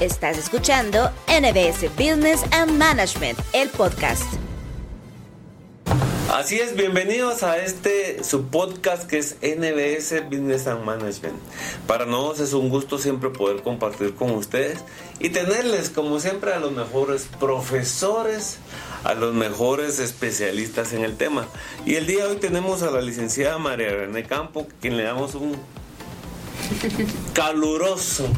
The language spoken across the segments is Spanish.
Estás escuchando NBS Business and Management, el podcast. Así es, bienvenidos a este su podcast que es NBS Business and Management. Para nosotros es un gusto siempre poder compartir con ustedes y tenerles como siempre a los mejores profesores, a los mejores especialistas en el tema. Y el día de hoy tenemos a la licenciada María René Campo, quien le damos un caluroso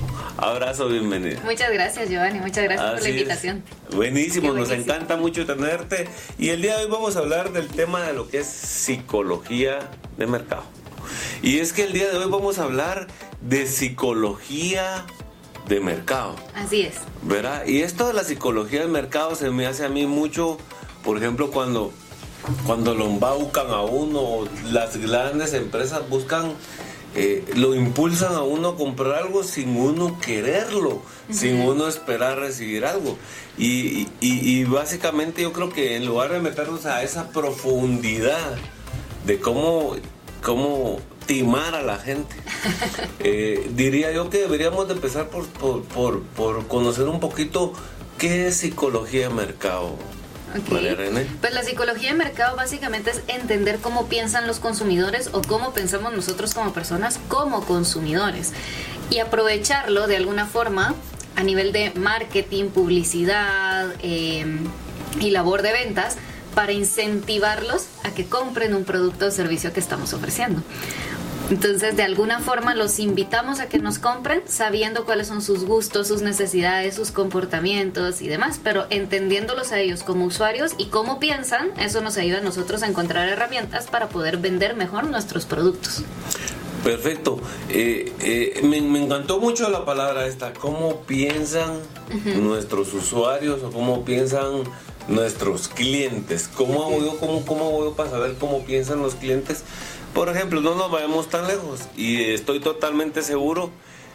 abrazo, bienvenido. Muchas gracias, Giovanni, muchas gracias por la invitación. Buenísimo, nos encanta mucho tenerte. Y el día de hoy vamos a hablar del tema de lo que es psicología de mercado. Y es que el día de hoy vamos a hablar de psicología de mercado. Así es. ¿Verdad? Y esto de la psicología de mercado se me hace a mí mucho, por ejemplo, cuando, cuando lo embaucan a uno, las grandes empresas buscan eh, lo impulsan a uno a comprar algo sin uno quererlo, sin uno esperar recibir algo. Y, básicamente yo creo que en lugar de meternos a esa profundidad de cómo, cómo timar a la gente, eh, diría yo que deberíamos de empezar por, por, por conocer un poquito qué es psicología de mercado. Pues la psicología de mercado básicamente es entender cómo piensan los consumidores o cómo pensamos nosotros como personas como consumidores y aprovecharlo de alguna forma a nivel de marketing, publicidad em, y labor de ventas para incentivarlos a que compren un producto o servicio que estamos ofreciendo. Entonces, de alguna forma los invitamos a que nos compren sabiendo cuáles son sus gustos, sus necesidades, sus comportamientos y demás, pero entendiéndolos a ellos como usuarios y cómo piensan, eso nos ayuda a nosotros a encontrar herramientas para poder vender mejor nuestros productos. Perfecto. Eh, eh, me, encantó mucho la palabra esta, cómo piensan nuestros usuarios o cómo piensan nuestros clientes. ¿Cómo hago yo, cómo, cómo hago yo para saber cómo piensan los clientes? Por ejemplo, no nos vayamos tan lejos y estoy totalmente seguro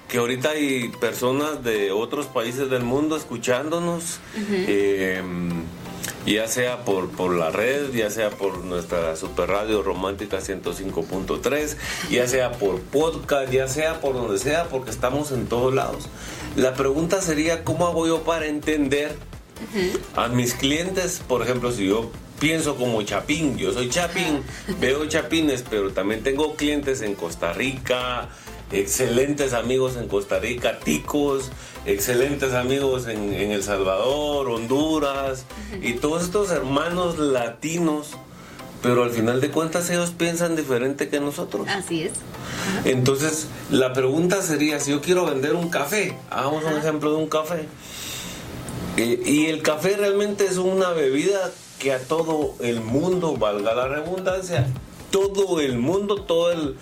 que ahorita hay personas de otros países del mundo escuchándonos, em, ya sea por, por la red, ya sea por nuestra super radio romántica 105.3, ya sea por podcast, ya sea por donde sea, porque estamos en todos lados. La pregunta sería, ¿cómo hago yo para entender a mis clientes? Por ejemplo, si yo pienso como chapín, yo soy chapín, veo chapines, pero también tengo clientes en Costa Rica, excelentes amigos en Costa Rica, ticos, excelentes amigos en, El Salvador, Honduras, y todos estos hermanos latinos, pero al final de cuentas ellos piensan diferente que nosotros. Así es. Entonces, la pregunta sería, si yo quiero vender un café, hagamos un ejemplo de un café, eh, y el café realmente es una bebida que a todo el mundo, valga la redundancia, todo el mundo, todo el,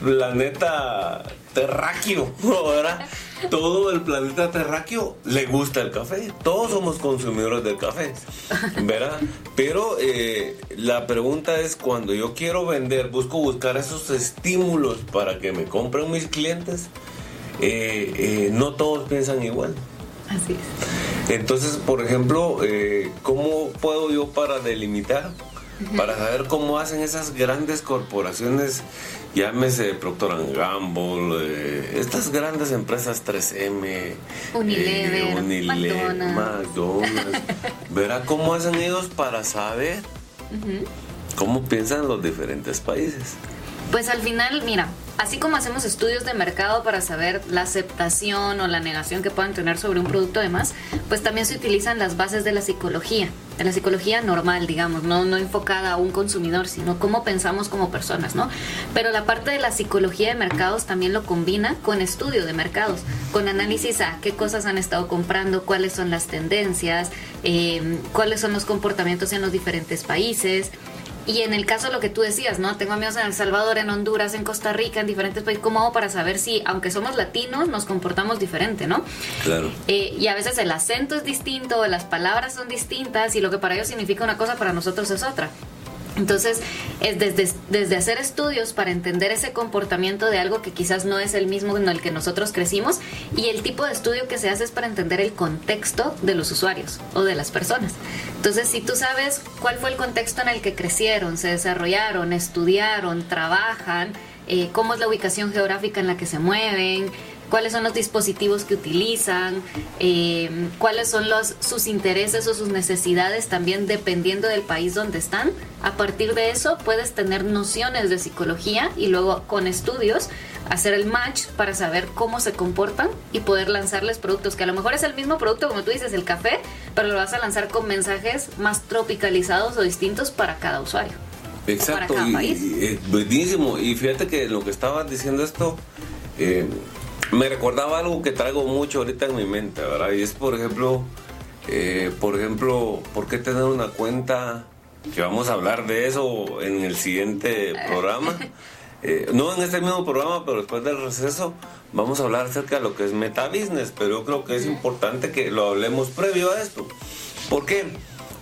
planeta terráqueo, ¿verdad? Todo el planeta terráqueo le gusta el café. Todos somos consumidores del café, ¿verdad? Pero eh, la pregunta es, cuando yo quiero vender, busco buscar esos estímulos para que me compren mis clientes, eh, eh, no todos piensan igual. Así es. Entonces, por ejemplo, eh, ¿cómo puedo yo para delimitar? Para saber cómo hacen esas grandes corporaciones, llámese Procter Gamble, eh, estas grandes empresas 3M, eh, Unilever, McDonald's. Verá cómo hacen ellos para saber cómo piensan los diferentes países. Pues al final, mira, así como hacemos estudios de mercado para saber la aceptación o la negación que puedan tener sobre un producto demás, pues también se utilizan las bases de la psicología, de la psicología normal, digamos, no, no enfocada a un consumidor, sino cómo pensamos como personas, ¿no? Pero la parte de la psicología de mercados también lo combina con estudio de mercados, con análisis a qué cosas han estado comprando, cuáles son las tendencias, eh, cuáles son los comportamientos en los diferentes países. Y en el caso de lo que tú decías, ¿no? Tengo amigos en El Salvador, en Honduras, en Costa Rica, en diferentes países. ¿Cómo hago para saber si, aunque somos latinos, nos comportamos diferente, ¿no? Claro. Eh, y a veces el acento es distinto, las palabras son distintas y lo que para ellos significa una cosa, para nosotros es otra. Entonces, es desde, desde, hacer estudios para entender ese comportamiento de algo que quizás no es el mismo en el que nosotros crecimos y el tipo de estudio que se hace es para entender el contexto de los usuarios o de las personas. Entonces, si tú sabes cuál fue el contexto en el que crecieron, se desarrollaron, estudiaron, trabajan, eh, cómo es la ubicación geográfica en la que se mueven, cuáles son los dispositivos que utilizan, eh, cuáles son los, sus intereses o sus necesidades también dependiendo del país donde están. A partir de eso puedes tener nociones de psicología y luego con estudios hacer el match para saber cómo se comportan y poder lanzarles productos que a lo mejor es el mismo producto como tú dices el café pero lo vas a lanzar con mensajes más tropicalizados o distintos para cada usuario. Exacto y, buenísimo. Y fíjate que lo que estabas diciendo esto eh, me recordaba algo que traigo mucho ahorita en mi mente verdad y es por ejemplo eh, por ejemplo por qué tener una cuenta que vamos a hablar de eso en el siguiente programa Eh, no en este mismo programa, pero después del receso, vamos a hablar acerca de lo que es meta business, pero yo creo que es importante que lo hablemos previo a esto. ¿Por qué?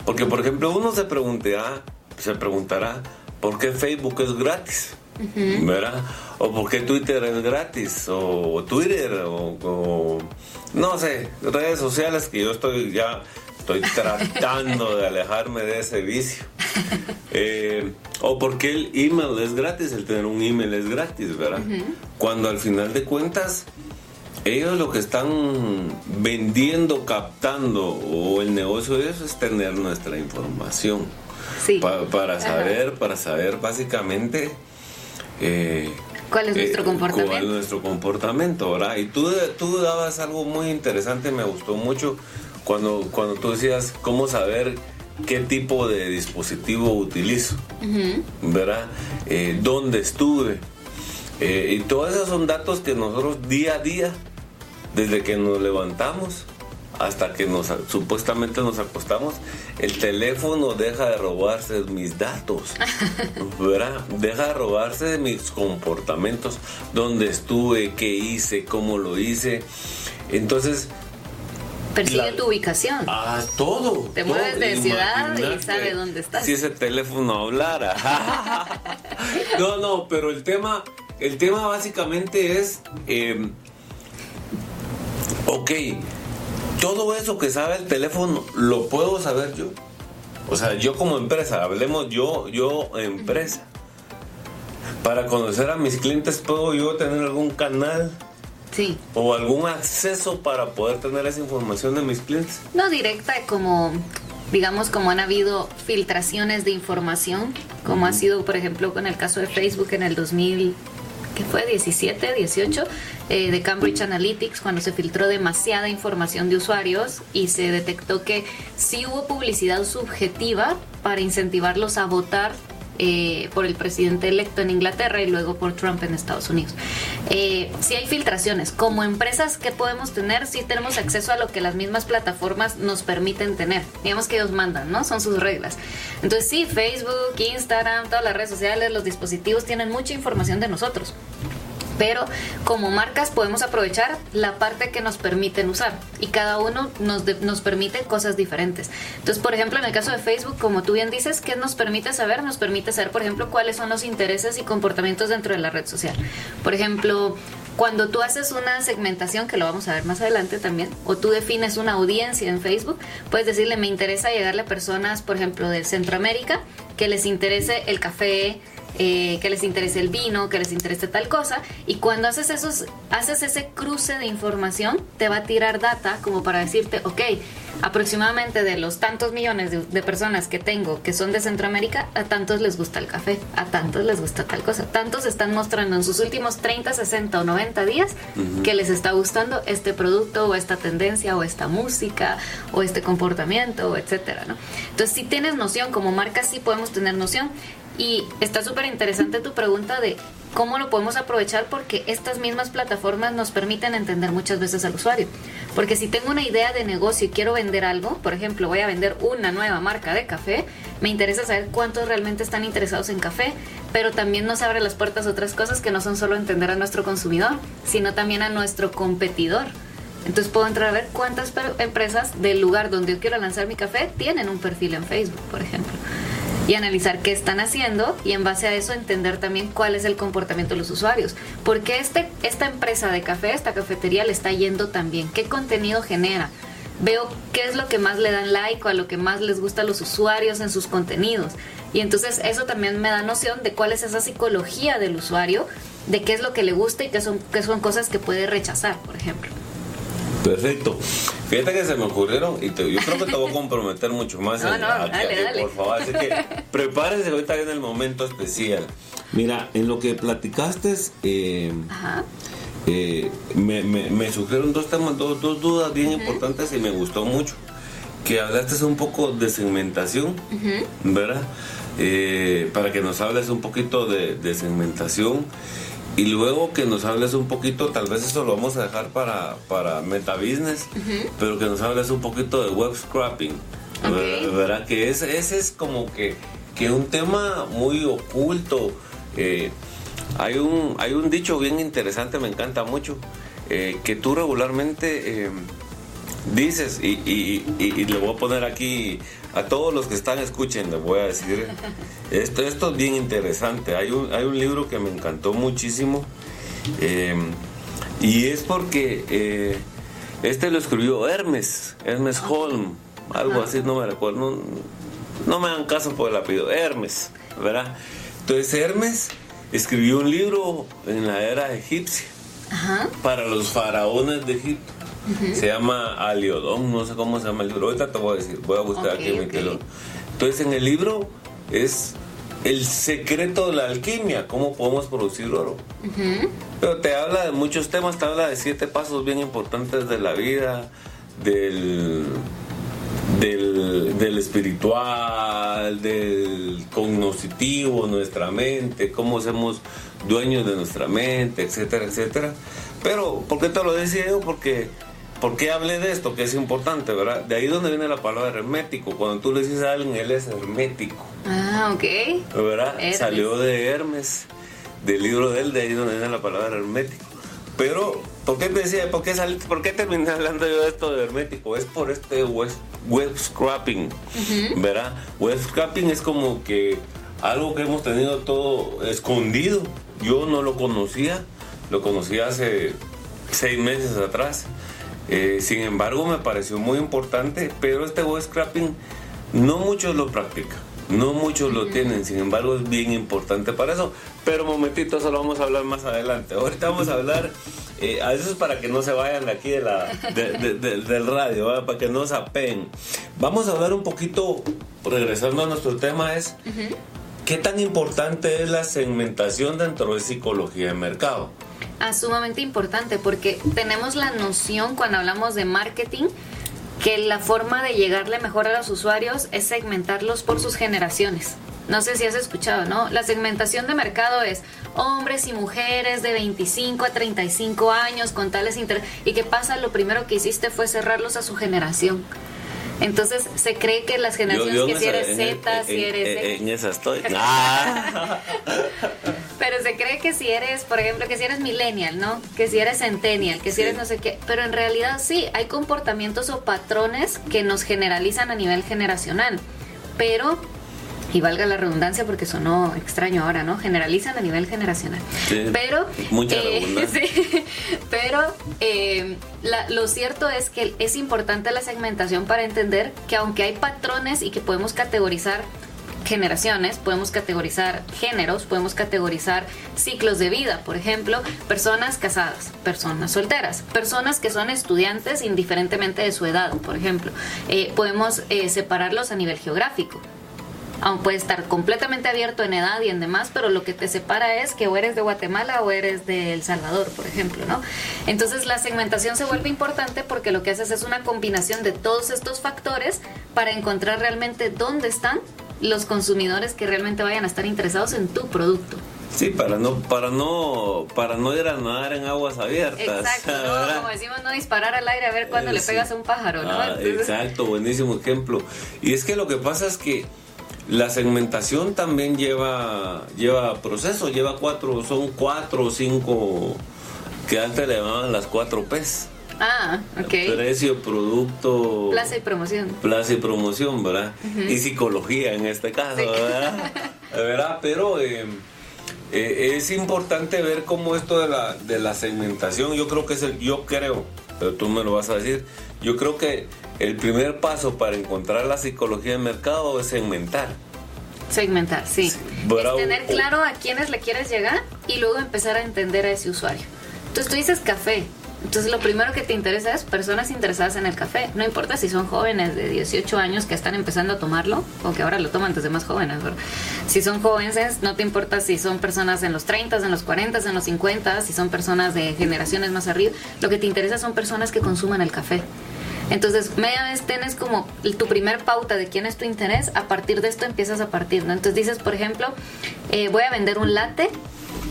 Porque, por ejemplo, uno se preguntará, se preguntará, ¿por qué Facebook es gratis? ¿Verdad? O por qué Twitter es gratis, o Twitter, o, no sé, redes sociales que yo estoy ya estoy tratando de alejarme de ese vicio. Eh, o porque el email es gratis, el tener un email es gratis, ¿verdad? Cuando al final de cuentas, ellos lo que están vendiendo, captando, o el negocio de eso es tener nuestra información. Sí. para saber, para saber básicamente... Eh, ¿Cuál es nuestro eh, comportamiento? ¿Cuál es nuestro comportamiento, verdad? Y tú, tú dabas algo muy interesante, me gustó mucho, cuando, cuando tú decías cómo saber qué tipo de dispositivo utilizo, ¿verdad? Eh, ¿Dónde estuve? Eh, y todos esos son datos que nosotros día a día, desde que nos levantamos hasta que nos supuestamente nos acostamos, el teléfono deja de robarse mis datos, ¿verdad? Deja de robarse mis comportamientos, dónde estuve, qué hice, cómo lo hice. Entonces, Persigue tu ubicación. Ah, todo. Te mueves de ciudad y sabe dónde estás. Si ese teléfono hablara. no, no, pero el tema, el tema básicamente es, em, ok, todo eso que sabe el teléfono lo puedo saber yo. O sea, yo como empresa, hablemos yo, yo empresa. Para conocer a mis clientes, ¿puedo yo tener algún canal? Sí. ¿O algún acceso para poder tener esa información de mis clientes? No directa, como digamos como han habido filtraciones de información, como ha sido por ejemplo con el caso de Facebook en el 2000, que fue 17, 18, eh, de Cambridge Analytics, cuando se filtró demasiada información de usuarios y se detectó que sí hubo publicidad subjetiva para incentivarlos a votar eh, por el presidente electo en Inglaterra y luego por Trump en Estados Unidos. Eh, si hay filtraciones, como empresas que podemos tener, sí tenemos acceso a lo que las mismas plataformas nos permiten tener. Digamos que ellos mandan, ¿no? Son sus reglas. Entonces sí, Facebook, Instagram, todas las redes sociales, los dispositivos tienen mucha información de nosotros pero como marcas podemos aprovechar la parte que nos permiten usar y cada uno nos, nos permite cosas diferentes. Entonces, por ejemplo, en el caso de Facebook, como tú bien dices, ¿qué nos permite saber? Nos permite saber, por ejemplo, cuáles son los intereses y comportamientos dentro de la red social. Por ejemplo, cuando tú haces una segmentación, que lo vamos a ver más adelante también, o tú defines una audiencia en Facebook, puedes decirle, me interesa llegarle a personas, por ejemplo, de Centroamérica, que les interese el café, eh, que les interese el vino, que les interese tal cosa, y cuando haces esos, haces ese cruce de información, te va a tirar data como para decirte, ok, aproximadamente de los tantos millones de, personas que tengo que son de Centroamérica, a tantos les gusta el café, a tantos les gusta tal cosa, tantos están mostrando en sus últimos 30, 60 o 90 días que les está gustando este producto o esta tendencia o esta música o este comportamiento, etcétera, ¿no? Entonces, si tienes noción, como marca sí podemos tener noción y está súper interesante tu pregunta de cómo lo podemos aprovechar porque estas mismas plataformas nos permiten entender muchas veces al usuario. Porque si tengo una idea de negocio y quiero vender algo, por ejemplo, voy a vender una nueva marca de café, me interesa saber cuántos realmente están interesados en café, pero también nos abre las puertas otras cosas que no son solo entender a nuestro consumidor, sino también a nuestro competidor. Entonces puedo entrar a ver cuántas empresas del lugar donde yo quiero lanzar mi café tienen un perfil en Facebook, por ejemplo y analizar qué están haciendo y en base a eso entender también cuál es el comportamiento de los usuarios. Porque este, esta empresa de café, esta cafetería le está yendo también. ¿Qué contenido genera? Veo qué es lo que más le dan like o a lo que más les gusta a los usuarios en sus contenidos. Y entonces eso también me da noción de cuál es esa psicología del usuario de qué es lo que le gusta y qué son, qué son cosas que puede rechazar, por ejemplo. Perfecto. Fíjate que se me ocurrieron y yo creo que te voy a comprometer mucho más. No, no, dale, dale. Por favor, así que prepárese, ahorita viene el momento especial. Mira, en lo que platicaste, eh, eh, me, me, surgieron dos temas, dos, dos dudas bien importantes y me gustó mucho. Que hablaste un poco de segmentación, ¿verdad? Eh, para que nos hables un poquito de, de segmentación y luego que nos hables un poquito, tal vez eso lo vamos a dejar para, para Meta Business, pero que nos hables un poquito de web scrapping. ¿Verdad? Que ese, ese es como que, que un tema muy oculto. Eh, hay, un, hay un dicho bien interesante, me encanta mucho, eh, que tú regularmente dices, y, y, y, le voy a poner aquí a todos los que están escuchando, voy a decir, esto, esto es bien interesante. Hay un, hay un libro que me encantó muchísimo eh, y es porque eh, este lo escribió Hermes, Hermes Holm, algo así, no me recuerdo, no, me dan caso por el apellido, Hermes, ¿verdad? Entonces Hermes escribió un libro en la era egipcia para los faraones de Egipto. Se llama Aliodón, no sé cómo se llama el libro. Ahorita te voy a decir, voy a buscar aquí en mi teléfono. Entonces, en el libro es el secreto de la alquimia, cómo podemos producir oro. Pero te habla de muchos temas, te habla de siete pasos bien importantes de la vida, del, del, del espiritual, del cognoscitivo, nuestra mente, cómo somos dueños de nuestra mente, etcétera, etcétera. Pero, ¿por qué te lo decía yo? Porque ¿Por qué hablé de esto? Que es importante, ¿verdad? De ahí donde viene la palabra hermético. Cuando tú le dices a alguien, él es hermético. Ah, ok. ¿Verdad? Salió de Hermes, del libro de él, de ahí donde viene la palabra hermético. Pero, ¿por qué te decía, por qué, por qué terminé hablando yo de esto de hermético? Es por este web, web scrapping, ¿verdad? Web scrapping es como que algo que hemos tenido todo escondido. Yo no lo conocía, lo conocí hace seis meses atrás. Eh, sin embargo, me pareció muy importante, pero este web scrapping no muchos lo practican. No muchos lo tienen, sin embargo es bien importante para eso. Pero momentito, eso lo vamos a hablar más adelante. Ahorita vamos a hablar, eh, a eso es para que no se vayan de aquí de la, del radio, para que no se apeen. Vamos a hablar un poquito, regresando a nuestro tema, es qué tan importante es la segmentación dentro de psicología de mercado. Ah, sumamente importante porque tenemos la noción cuando hablamos de marketing que la forma de llegarle mejor a los usuarios es segmentarlos por sus generaciones. No sé si has escuchado, ¿no? La segmentación de mercado es hombres y mujeres de 25 a 35 años con tales intereses. ¿Y qué pasa? Lo primero que hiciste fue cerrarlos a su generación. Entonces se cree que las generaciones que si eres Z, si eres... En, esa estoy. pero se cree que si eres, por ejemplo, que si eres millennial, ¿no? Que si eres centennial, que si eres no sé qué. Pero en realidad sí, hay comportamientos o patrones que nos generalizan a nivel generacional. Pero y valga la redundancia porque sonó extraño ahora, ¿no? Generalizan a nivel generacional. pero, mucha eh, pero eh, lo cierto es que es importante la segmentación para entender que aunque hay patrones y que podemos categorizar generaciones, podemos categorizar géneros, podemos categorizar ciclos de vida, por ejemplo, personas casadas, personas solteras, personas que son estudiantes indiferentemente de su edad, por ejemplo. Eh, podemos separarlos a nivel geográfico aún puede estar completamente abierto en edad y en demás, pero lo que te separa es que o eres de Guatemala o eres de El Salvador, por ejemplo, ¿no? Entonces la segmentación se vuelve importante porque lo que haces es una combinación de todos estos factores para encontrar realmente dónde están los consumidores que realmente vayan a estar interesados en tu producto. Sí, para no, para no, para no ir a nadar en aguas abiertas. Exacto, como decimos, no disparar al aire a ver cuándo le pegas a un pájaro, ¿no? Ah, exacto, buenísimo ejemplo. Y es que lo que pasa es que la segmentación también lleva, lleva proceso, lleva cuatro, son cuatro o cinco que antes le llamaban las cuatro P's. Ah, ok. Precio, producto. Plaza y promoción. Plaza y promoción, ¿verdad? Y psicología en este caso, ¿verdad? ¿verdad? Pero eh, eh, es importante ver cómo esto de la, de la segmentación, yo creo que es el, yo creo, pero tú me lo vas a decir, yo creo que el primer paso para encontrar la psicología de mercado es segmentar. Segmentar, sí. es tener claro a quiénes le quieres llegar y luego empezar a entender a ese usuario. Entonces tú dices café, entonces lo primero que te interesa es personas interesadas en el café. No importa si son jóvenes de 18 años que están empezando a tomarlo o que ahora lo toman desde más jóvenes. Si son jóvenes, no te importa si son personas en los 30, en los 40, en los 50, si son personas de generaciones más arriba. Lo que te interesa son personas que consuman el café. Entonces, media vez tienes como tu primer pauta de quién es tu interés, a partir de esto empiezas a partir, ¿no? Entonces dices, por ejemplo, eh, voy a vender un latte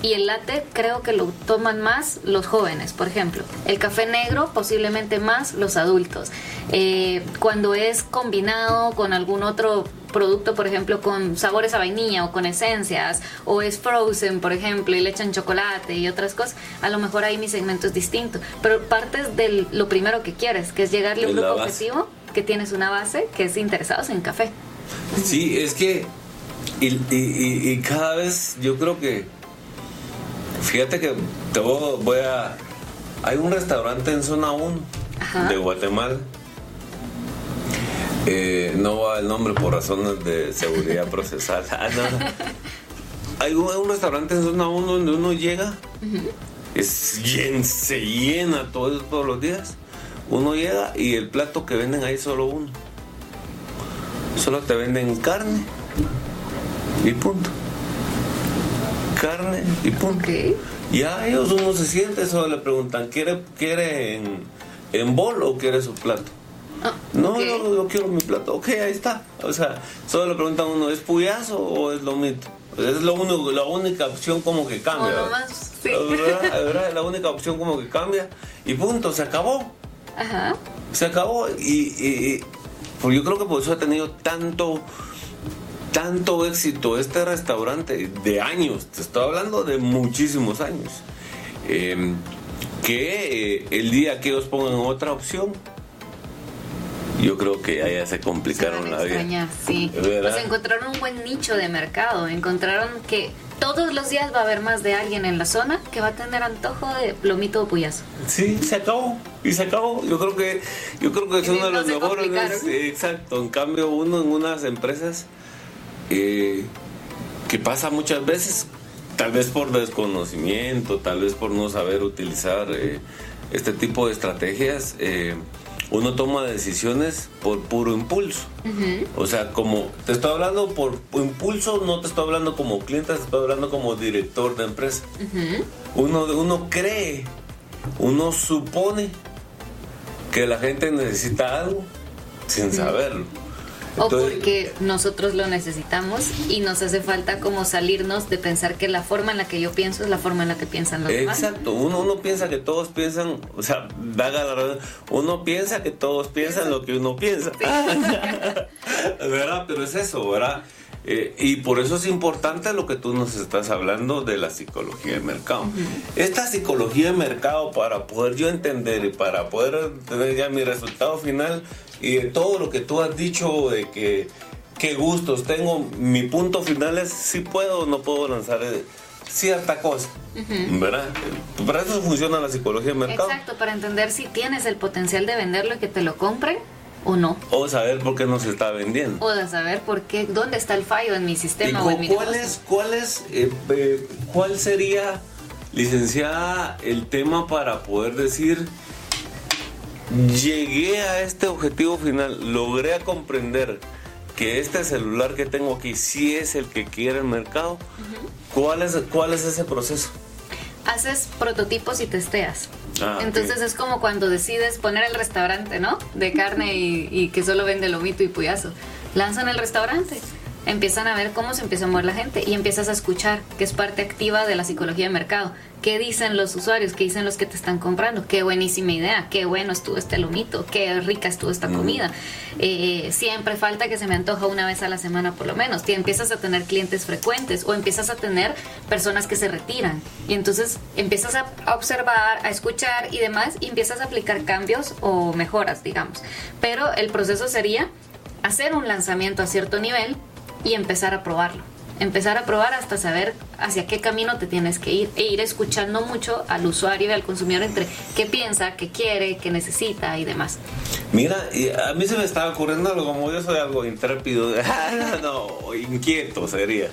y el latte creo que lo toman más los jóvenes, por ejemplo. El café negro posiblemente más los adultos. Eh, cuando es combinado con algún otro producto, por ejemplo, con sabores a vainilla o con esencias, o es frozen, por ejemplo, y le echan chocolate y otras cosas, a lo mejor ahí mi segmento es distinto. Pero partes de lo primero que quieres, que es llegarle a un grupo objetivo, que tienes una base, que es interesados en café. Sí, es que, y cada vez yo creo que Fíjate que te voy a... Hay un restaurante en zona 1 de Guatemala. Eh, no va el nombre por razones de seguridad procesal. Ah, Hay un, restaurante en zona 1 donde uno llega, es se llena todo, todos los días. Uno llega y el plato que venden ahí es solo uno. Solo te venden carne y punto carne y punto. Ya ellos uno se siente, solo le preguntan, ¿quiere, quiere en, en bol o quiere su plato? Ah, no, yo, quiero mi plato. Ok, ahí está. O sea, solo le preguntan a uno, ¿es puyazo o es lomito? Es lo único, la única opción como que cambia. ¿verdad? La única opción como que cambia. Y punto, se acabó. Ajá. Se acabó. Y, y, pues yo creo que por eso ha tenido tanto tanto éxito este restaurante de años, te estoy hablando de muchísimos años, em, que eh, el día que ellos pongan otra opción, yo creo que ya, se complicaron la vida. Sí. Pues encontraron un buen nicho de mercado, encontraron que todos los días va a haber más de alguien en la zona que va a tener antojo de plomito o puyazo. Sí, se acabó. Y se acabó. Yo creo que, yo creo que es uno de los mejores. Exacto. En cambio, uno en unas empresas eh, que pasa muchas veces, tal vez por desconocimiento, tal vez por no saber utilizar eh, este tipo de estrategias, eh, uno toma decisiones por puro impulso. O sea, como te estoy hablando por impulso, no te estoy hablando como cliente, te estoy hablando como director de empresa. uno, uno cree, uno supone que la gente necesita algo sin saberlo o porque nosotros lo necesitamos y nos hace falta como salirnos de pensar que la forma en la que yo pienso es la forma en la que piensan los demás. Exacto, uno, uno piensa que todos piensan, o sea, da la uno piensa que todos piensan lo que uno piensa. ¿Verdad? Pero es eso, ¿verdad? Eh, y por eso es importante lo que tú nos estás hablando de la psicología de mercado. Esta psicología de mercado, para poder yo entender y para poder tener ya mi resultado final, y de todo lo que tú has dicho de que qué gustos tengo, mi punto final es si puedo o no puedo lanzar eh, cierta cosa, ¿verdad? Para eso funciona la psicología de mercado. Exacto, para entender si tienes el potencial de venderlo y que te lo compren o no. O saber por qué no se está vendiendo. O de saber por qué, dónde está el fallo en mi sistema o en mi ¿cuál es, cuál es, eh, eh, cuál sería, licenciada, el tema para poder decir llegué a este objetivo final, logré comprender que este celular que tengo aquí sí es el que quiere el mercado, ¿cuál, es, ¿cuál es ese proceso? Haces prototipos y testeas. Ah, Entonces es como cuando decides poner el restaurante, ¿no? De carne y, y que solo vende lomito y puyazo. Lanzan el restaurante empiezan a ver cómo se empieza a mover la gente y empiezas a escuchar, que es parte activa de la psicología de mercado. ¿Qué dicen los usuarios? ¿Qué dicen los que te están comprando? Qué buenísima idea, qué bueno estuvo este lomito, qué rica estuvo esta comida. Eh, siempre falta que se me antoja una vez a la semana por lo menos. Te empiezas a tener clientes frecuentes o empiezas a tener personas que se retiran. Y entonces empiezas a observar, a escuchar y demás y empiezas a aplicar cambios o mejoras, digamos. Pero el proceso sería hacer un lanzamiento a cierto nivel y empezar a probarlo. empezar a probar hasta saber hacia qué camino te tienes que ir e ir escuchando mucho al usuario y al consumidor entre qué piensa, qué quiere, qué necesita y demás. Mira, a mí se me estaba ocurriendo algo, como yo soy algo intrépido, no, inquieto sería.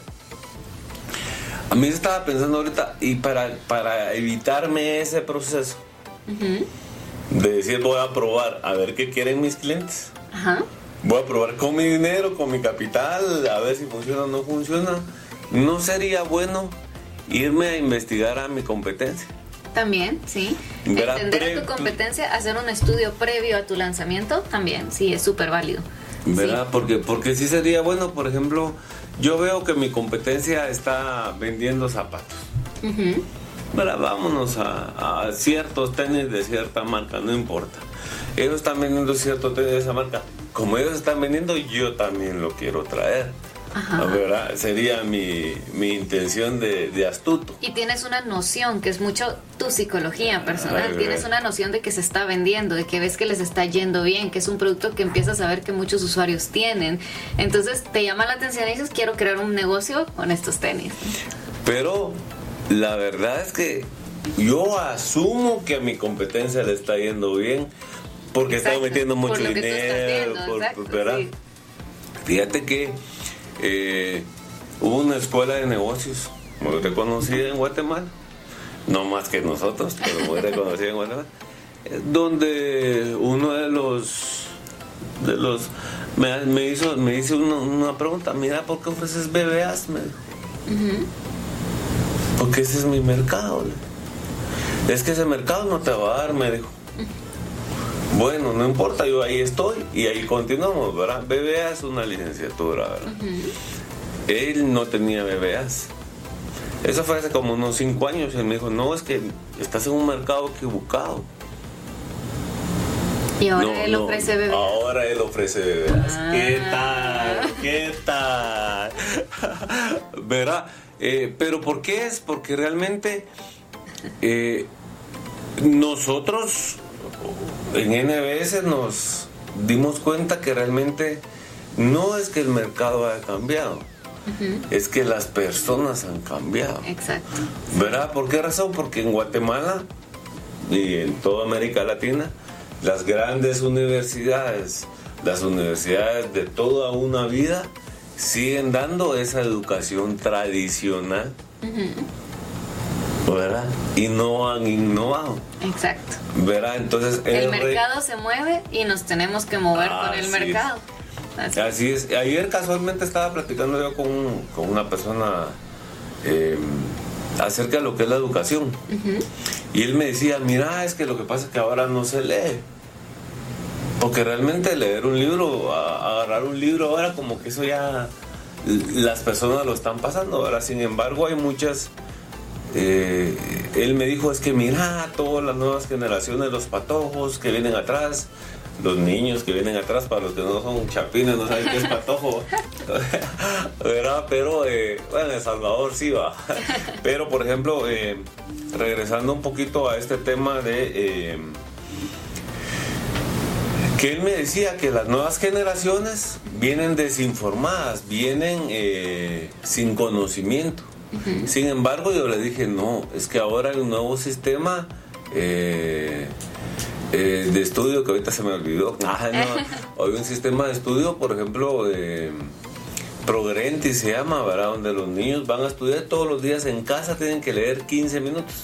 A mí se estaba pensando ahorita, y para, para evitarme ese proceso de decir voy a probar a ver qué quieren mis clientes. Ajá voy a probar con mi dinero, con mi capital, a ver si funciona o no funciona. ¿No sería bueno irme a investigar a mi competencia? También, sí. Entender a tu competencia, hacer un estudio previo a tu lanzamiento, también, sí, es súper válido. ¿Verdad? Porque, porque sí sería bueno, por ejemplo, yo veo que mi competencia está vendiendo zapatos. Vámonos a, a, ciertos tenis de cierta marca, no importa. Ellos están vendiendo ciertos tenis de esa marca como ellos están vendiendo, yo también lo quiero traer. ¿verdad? Sería mi, intención de, astuto. Y tienes una noción, que es mucho tu psicología personal, tienes una noción de que se está vendiendo, de que ves que les está yendo bien, que es un producto que empiezas a ver que muchos usuarios tienen. Entonces te llama la atención y dices, quiero crear un negocio con estos tenis. Pero la verdad es que yo asumo que a mi competencia le está yendo bien porque estaba metiendo mucho dinero. Fíjate que eh, hubo una escuela de negocios muy reconocida en Guatemala, no más que nosotros, pero muy reconocida en Guatemala, donde uno de los de los me, hizo me hizo una, pregunta, mira, ¿por qué ofreces BBAs? Me dijo. Porque ese es mi mercado. Es que ese mercado no te va a dar, me dijo. Bueno, no importa, yo ahí estoy y ahí continuamos, ¿verdad? BBA es una licenciatura, ¿verdad? Él no tenía BBAs. Eso fue hace como unos cinco años. Él me dijo, no, es que estás en un mercado equivocado. Y ahora él ofrece BBAs. Ahora él ofrece BBAs. Ah. ¿Qué tal? ¿Qué tal? ¿Verdad? Eh, pero ¿por qué es? Porque realmente eh, nosotros en NBS nos dimos cuenta que realmente no es que el mercado haya cambiado, es que las personas han cambiado. Exacto. ¿Verdad? ¿Por qué razón? Porque en Guatemala y en toda América Latina, las grandes universidades, las universidades de toda una vida, siguen dando esa educación tradicional. ¿Verdad? Y no han innovado. Exacto. ¿Verdad? Entonces el, mercado se mueve y nos tenemos que mover con el mercado. Así, es. Ayer casualmente estaba platicando yo con, con una persona em, acerca de lo que es la educación. Y él me decía, mira, es que lo que pasa es que ahora no se lee. Porque realmente leer un libro, agarrar un libro ahora como que eso ya las personas lo están pasando. Ahora, sin embargo, hay muchas eh, él me dijo, es que mira, todas las nuevas generaciones, los patojos que vienen atrás, los niños que vienen atrás, para los que no son chapines, no saben qué es patojo, Pero, eh, bueno, en El Salvador sí va. Pero, por ejemplo, eh, regresando un poquito a este tema de... que él me decía que las nuevas generaciones vienen desinformadas, vienen sin conocimiento. Sin embargo, yo le dije, no, es que ahora hay un nuevo sistema eh, eh, de estudio que ahorita se me olvidó. Ah, hay un sistema de estudio, por ejemplo, de Progrenti se llama, ¿verdad? Donde los niños van a estudiar todos los días en casa, tienen que leer 15 minutos.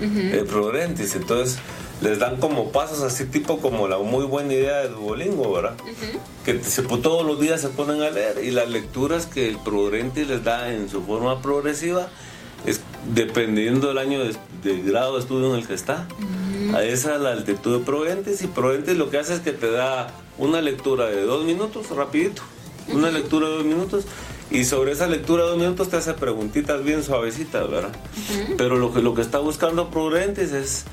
de Progrentis. Entonces, les dan como pasos así tipo como la muy buena idea de Duolingo, ¿verdad? Que se, todos los días se ponen a leer y las lecturas que el Prudente les da en su forma progresiva es dependiendo del año de, grado de estudio en el que está. A esa es la altitud de Prudentes y Prudentes lo que hace es que te da una lectura de dos minutos, rapidito, una lectura de dos minutos y sobre esa lectura de dos minutos te hace preguntitas bien suavecitas, ¿verdad? Pero lo que, lo que está buscando Prudentes es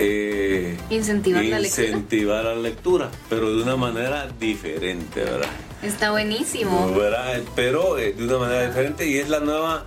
eh, incentivar, la incentivar la lectura, pero de una manera diferente, ¿verdad? Está buenísimo. Pero eh, de una manera diferente y es la nueva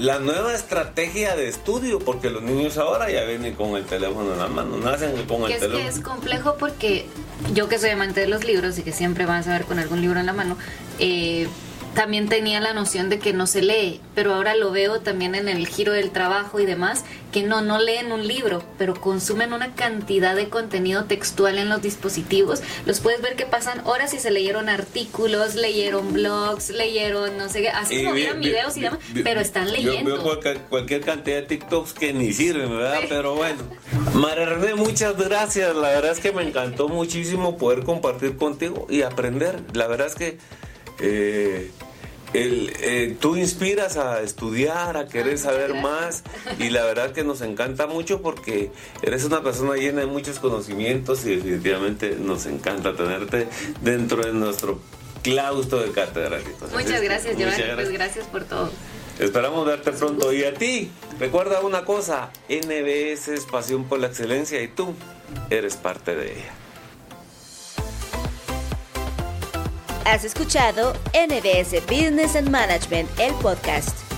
la nueva estrategia de estudio, porque los niños ahora ya vienen con el teléfono en la mano, nacen con el teléfono. Es que es complejo porque yo que soy amante de los libros y que siempre van a ver con algún libro en la mano, eh, también tenía la noción de que no se lee, pero ahora lo veo también en el giro del trabajo y demás, que no, no leen un libro, pero consumen una cantidad de contenido textual en los dispositivos. Los puedes ver que pasan horas y se leyeron artículos, leyeron blogs, leyeron, no sé qué, así como videos y demás, pero están leyendo. Yo veo cualquier, cantidad de TikToks que ni sirven, ¿verdad? Pero bueno. María René, muchas gracias. La verdad es que me encantó muchísimo poder compartir contigo y aprender. La verdad es que eh, el, eh, tú inspiras a estudiar, a querer ah, saber más y la verdad que nos encanta mucho porque eres una persona llena de muchos conocimientos y definitivamente nos encanta tenerte dentro de nuestro claustro de catedráticos. Muchas gracias, Giovanni, pues gracias por todo. Esperamos verte pronto y a ti, recuerda una cosa, NBS es pasión por la excelencia y tú eres parte de ella. Has escuchado NBS Business and Management, el podcast.